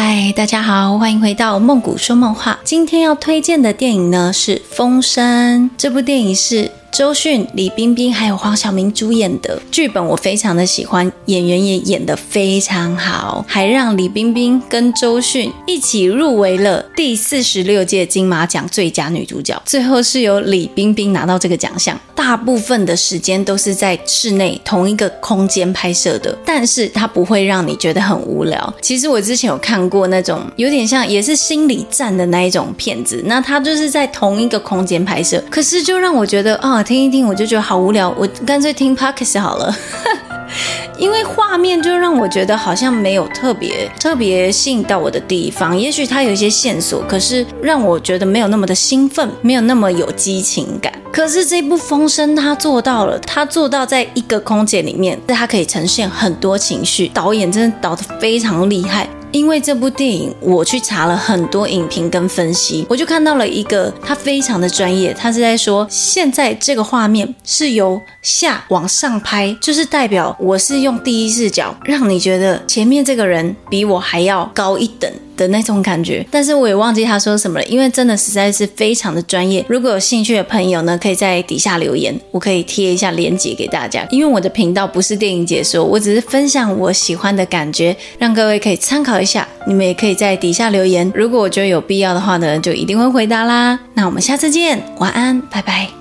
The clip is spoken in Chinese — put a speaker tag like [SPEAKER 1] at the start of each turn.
[SPEAKER 1] 嗨，大家好，欢迎回到梦谷说梦话。今天要推荐的电影呢是《风声》，这部电影是。周迅、李冰冰还有黄晓明主演的剧本，我非常的喜欢，演员也演得非常好，还让李冰冰跟周迅一起入围了第四十六届金马奖最佳女主角。最后是由李冰冰拿到这个奖项。大部分的时间都是在室内同一个空间拍摄的，但是它不会让你觉得很无聊。其实我之前有看过那种有点像也是心理战的那一种片子，那它就是在同一个空间拍摄，可是就让我觉得啊。听一听我就觉得好无聊，我干脆听 Podcast 好了，因为画面就让我觉得好像没有特别特别吸引到我的地方。也许它有一些线索，可是让我觉得没有那么的兴奋，没有那么有激情感。可是这部《风声》它做到了，它做到在一个空间里面，它可以呈现很多情绪。导演真的导得非常厉害。因为这部电影，我去查了很多影评跟分析，我就看到了一个，他非常的专业，他是在说，现在这个画面是由下往上拍，就是代表我是用第一视角，让你觉得前面这个人比我还要高一等。的那种感觉，但是我也忘记他说什么了，因为真的实在是非常的专业。如果有兴趣的朋友呢，可以在底下留言，我可以贴一下链接给大家。因为我的频道不是电影解说，我只是分享我喜欢的感觉，让各位可以参考一下。你们也可以在底下留言，如果我觉得有必要的话呢，就一定会回答啦。那我们下次见，晚安，拜拜。